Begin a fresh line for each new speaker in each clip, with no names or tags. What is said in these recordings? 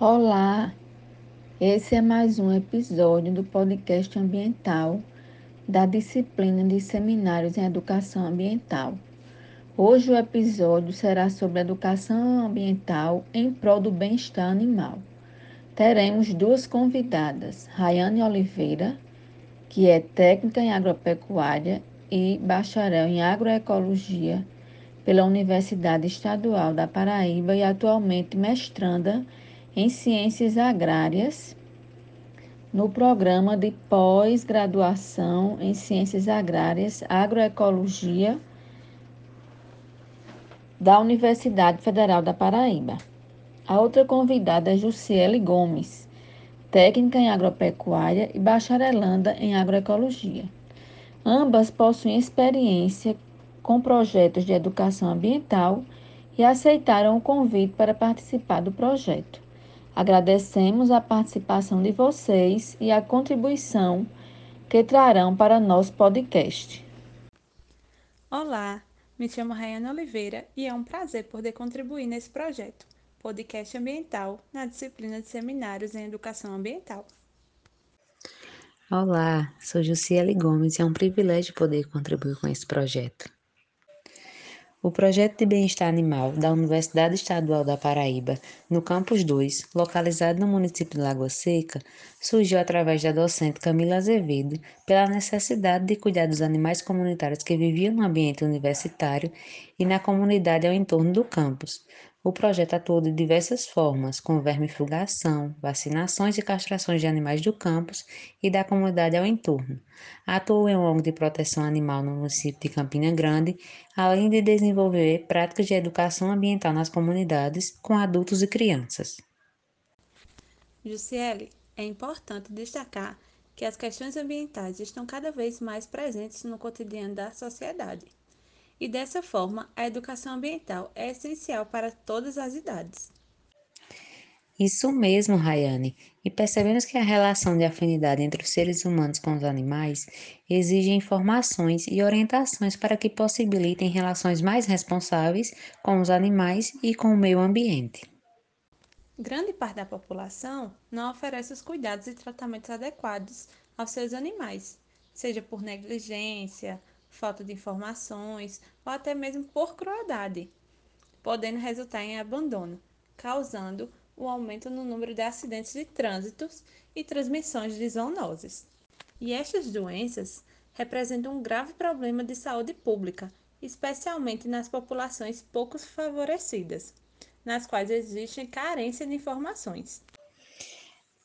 Olá, esse é mais um episódio do podcast ambiental da disciplina de Seminários em Educação Ambiental. Hoje o episódio será sobre educação ambiental em prol do bem-estar animal. Teremos duas convidadas, Rayane Oliveira, que é técnica em agropecuária e bacharel em agroecologia pela Universidade Estadual da Paraíba e atualmente mestranda em Ciências Agrárias no programa de pós-graduação em Ciências Agrárias, Agroecologia da Universidade Federal da Paraíba. A outra convidada é Jussiele Gomes, técnica em agropecuária e bacharelanda em agroecologia. Ambas possuem experiência com projetos de educação ambiental e aceitaram o convite para participar do projeto. Agradecemos a participação de vocês e a contribuição que trarão para nosso podcast.
Olá, me chamo Rayana Oliveira e é um prazer poder contribuir nesse projeto, podcast ambiental, na disciplina de seminários em educação ambiental.
Olá, sou Jussiele Gomes e é um privilégio poder contribuir com esse projeto. O projeto de bem-estar animal da Universidade Estadual da Paraíba, no Campus 2, localizado no município de Lagoa Seca, surgiu através da docente Camila Azevedo pela necessidade de cuidar dos animais comunitários que viviam no ambiente universitário e na comunidade ao entorno do campus, o projeto atua de diversas formas, com vermifugação, vacinações e castrações de animais do campus e da comunidade ao entorno. Atua em um órgão de proteção animal no município de Campina Grande, além de desenvolver práticas de educação ambiental nas comunidades com adultos e crianças.
Jussiele, é importante destacar que as questões ambientais estão cada vez mais presentes no cotidiano da sociedade e dessa forma a educação ambiental é essencial para todas as idades.
Isso mesmo, Rayane. E percebemos que a relação de afinidade entre os seres humanos com os animais exige informações e orientações para que possibilitem relações mais responsáveis com os animais e com o meio ambiente.
Grande parte da população não oferece os cuidados e tratamentos adequados aos seus animais, seja por negligência, falta de informações ou até mesmo por crueldade, podendo resultar em abandono, causando o um aumento no número de acidentes de trânsito e transmissões de zoonoses. E estas doenças representam um grave problema de saúde pública, especialmente nas populações pouco favorecidas, nas quais existe carência de informações.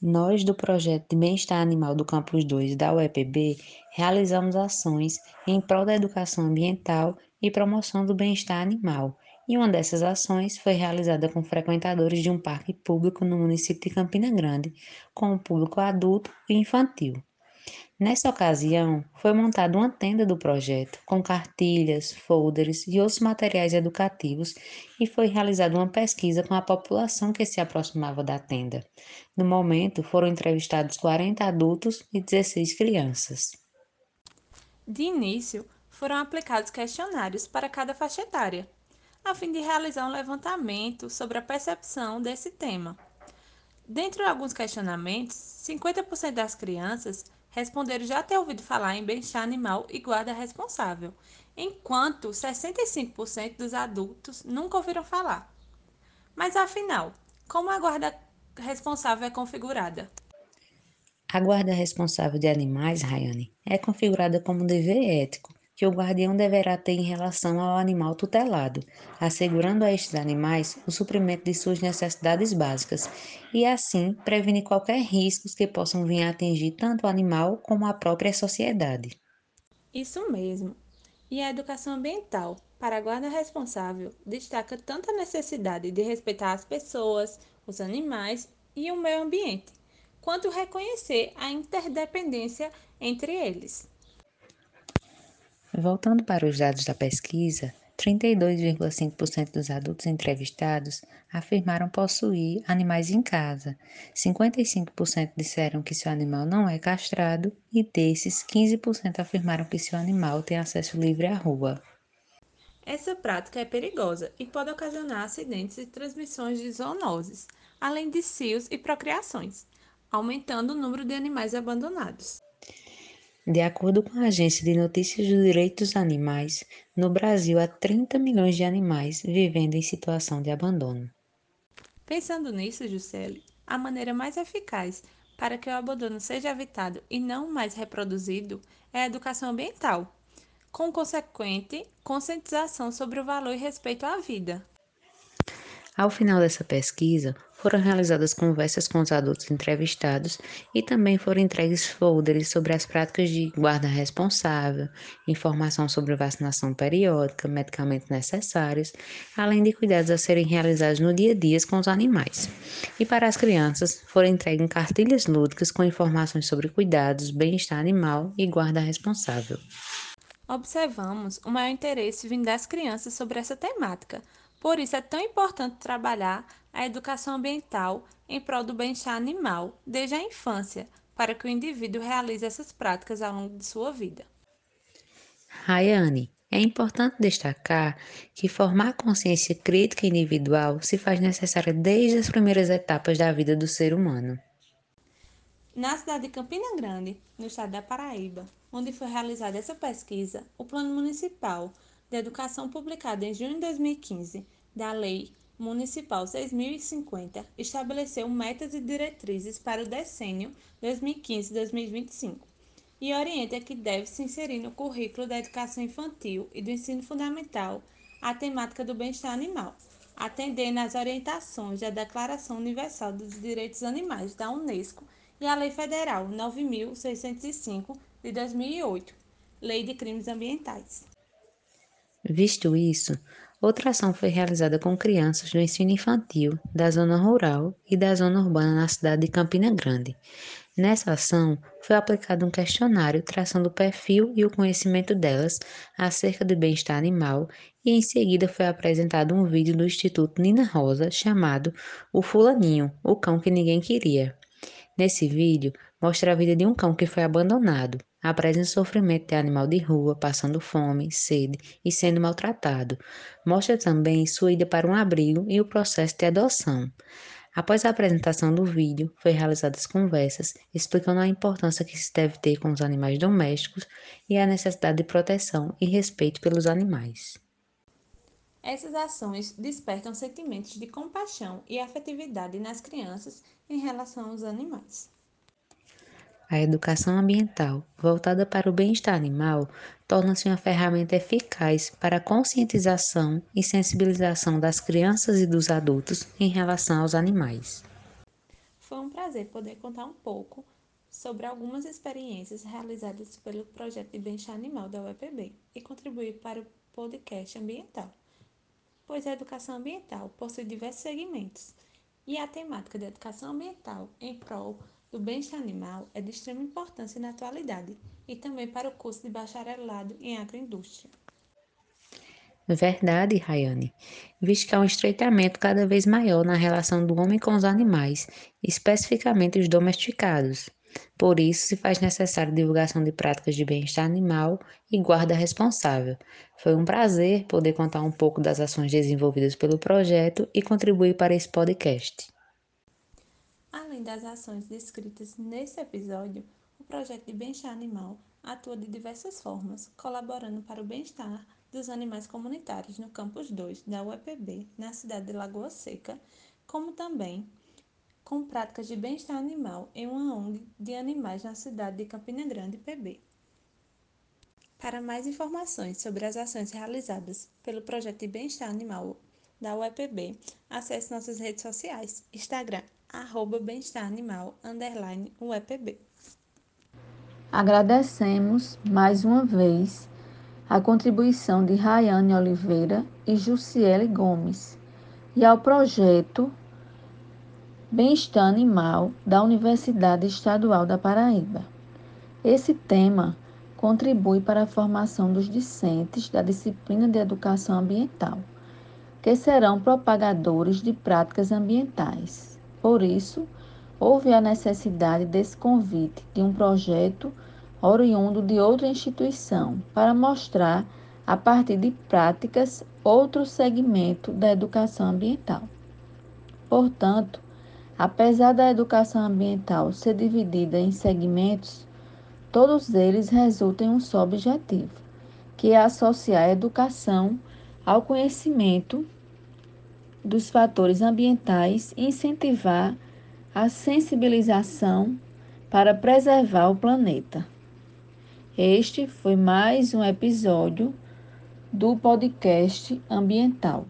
Nós, do projeto de bem-estar animal do Campus 2 da UEPB, realizamos ações em prol da educação ambiental e promoção do bem-estar animal. E uma dessas ações foi realizada com frequentadores de um parque público no município de Campina Grande, com o público adulto e infantil. Nessa ocasião, foi montada uma tenda do projeto, com cartilhas, folders e outros materiais educativos, e foi realizada uma pesquisa com a população que se aproximava da tenda. No momento, foram entrevistados 40 adultos e 16 crianças.
De início, foram aplicados questionários para cada faixa etária, a fim de realizar um levantamento sobre a percepção desse tema. Dentre alguns questionamentos, 50% das crianças responderam já ter ouvido falar em bem-estar animal e guarda responsável, enquanto 65% dos adultos nunca ouviram falar. Mas afinal, como a guarda responsável é configurada?
A guarda responsável de animais, Rayane, é configurada como um dever ético que o guardião deverá ter em relação ao animal tutelado, assegurando a estes animais o suprimento de suas necessidades básicas e, assim, prevenir qualquer riscos que possam vir a atingir tanto o animal como a própria sociedade.
Isso mesmo. E a educação ambiental, para a guarda responsável, destaca tanto a necessidade de respeitar as pessoas, os animais e o meio ambiente, quanto reconhecer a interdependência entre eles.
Voltando para os dados da pesquisa, 32,5% dos adultos entrevistados afirmaram possuir animais em casa, 55% disseram que seu animal não é castrado e desses, 15% afirmaram que seu animal tem acesso livre à rua.
Essa prática é perigosa e pode ocasionar acidentes e transmissões de zoonoses, além de cios e procriações, aumentando o número de animais abandonados.
De acordo com a Agência de Notícias dos Direitos dos Animais, no Brasil há 30 milhões de animais vivendo em situação de abandono.
Pensando nisso, Juscelie, a maneira mais eficaz para que o abandono seja evitado e não mais reproduzido é a educação ambiental, com consequente conscientização sobre o valor e respeito à vida.
Ao final dessa pesquisa, foram realizadas conversas com os adultos entrevistados e também foram entregues folders sobre as práticas de guarda responsável, informação sobre vacinação periódica, medicamentos necessários, além de cuidados a serem realizados no dia a dia com os animais. E para as crianças, foram entregues cartilhas lúdicas com informações sobre cuidados, bem-estar animal e guarda responsável.
Observamos o maior interesse vindo das crianças sobre essa temática, por isso é tão importante trabalhar a educação ambiental em prol do bem-estar animal desde a infância, para que o indivíduo realize essas práticas ao longo de sua vida.
Rayane, é importante destacar que formar consciência crítica individual se faz necessária desde as primeiras etapas da vida do ser humano.
Na cidade de Campina Grande, no estado da Paraíba, onde foi realizada essa pesquisa, o Plano Municipal de Educação publicado em junho de 2015 da Lei Municipal 6050 estabeleceu metas e diretrizes para o decênio 2015-2025 e orienta que deve se inserir no currículo da educação infantil e do ensino fundamental a temática do bem-estar animal, atendendo às orientações da Declaração Universal dos Direitos Animais da Unesco e a Lei Federal 9605 de 2008, Lei de Crimes Ambientais.
Visto isso, outra ação foi realizada com crianças do ensino infantil da zona rural e da zona urbana na cidade de Campina Grande. Nessa ação, foi aplicado um questionário traçando o perfil e o conhecimento delas acerca do bem-estar animal e em seguida foi apresentado um vídeo do Instituto Nina Rosa chamado O Fulaninho, o cão que ninguém queria. Nesse vídeo, mostra a vida de um cão que foi abandonado, apresenta o sofrimento de animal de rua, passando fome, sede e sendo maltratado. Mostra também sua ida para um abrigo e o processo de adoção. Após a apresentação do vídeo, foi realizadas conversas explicando a importância que se deve ter com os animais domésticos e a necessidade de proteção e respeito pelos animais.
Essas ações despertam sentimentos de compaixão e afetividade nas crianças em relação aos animais.
A educação ambiental, voltada para o bem-estar animal, torna-se uma ferramenta eficaz para a conscientização e sensibilização das crianças e dos adultos em relação aos animais.
Foi um prazer poder contar um pouco sobre algumas experiências realizadas pelo projeto de bem-estar animal da UEPB e contribuir para o podcast ambiental, pois a educação ambiental possui diversos segmentos e a temática de educação ambiental em prol do bem-estar animal é de extrema importância na atualidade e também para o curso de bacharelado em agroindústria.
Verdade, Rayane, visto que há um estreitamento cada vez maior na relação do homem com os animais, especificamente os domesticados. Por isso, se faz necessária divulgação de práticas de bem-estar animal e guarda responsável. Foi um prazer poder contar um pouco das ações desenvolvidas pelo projeto e contribuir para esse podcast.
Além das ações descritas nesse episódio, o projeto de bem-estar animal atua de diversas formas, colaborando para o bem-estar dos animais comunitários no campus 2 da UEPB, na cidade de Lagoa Seca, como também com práticas de bem-estar animal em uma ONG de animais na cidade de Campina Grande, PB. Para mais informações sobre as ações realizadas pelo projeto de bem-estar animal da UEPB, acesse nossas redes sociais, Instagram, arroba bem-estar animal, underline UEPB.
Agradecemos mais uma vez a contribuição de Rayane Oliveira e Jussiele Gomes e ao projeto Bem-Estar Animal da Universidade Estadual da Paraíba. Esse tema contribui para a formação dos discentes da disciplina de Educação Ambiental, que serão propagadores de práticas ambientais. Por isso, houve a necessidade desse convite de um projeto oriundo de outra instituição para mostrar, a partir de práticas, outro segmento da educação ambiental. Portanto, Apesar da educação ambiental ser dividida em segmentos, todos eles resultam em um só objetivo, que é associar a educação ao conhecimento dos fatores ambientais e incentivar a sensibilização para preservar o planeta. Este foi mais um episódio do podcast ambiental.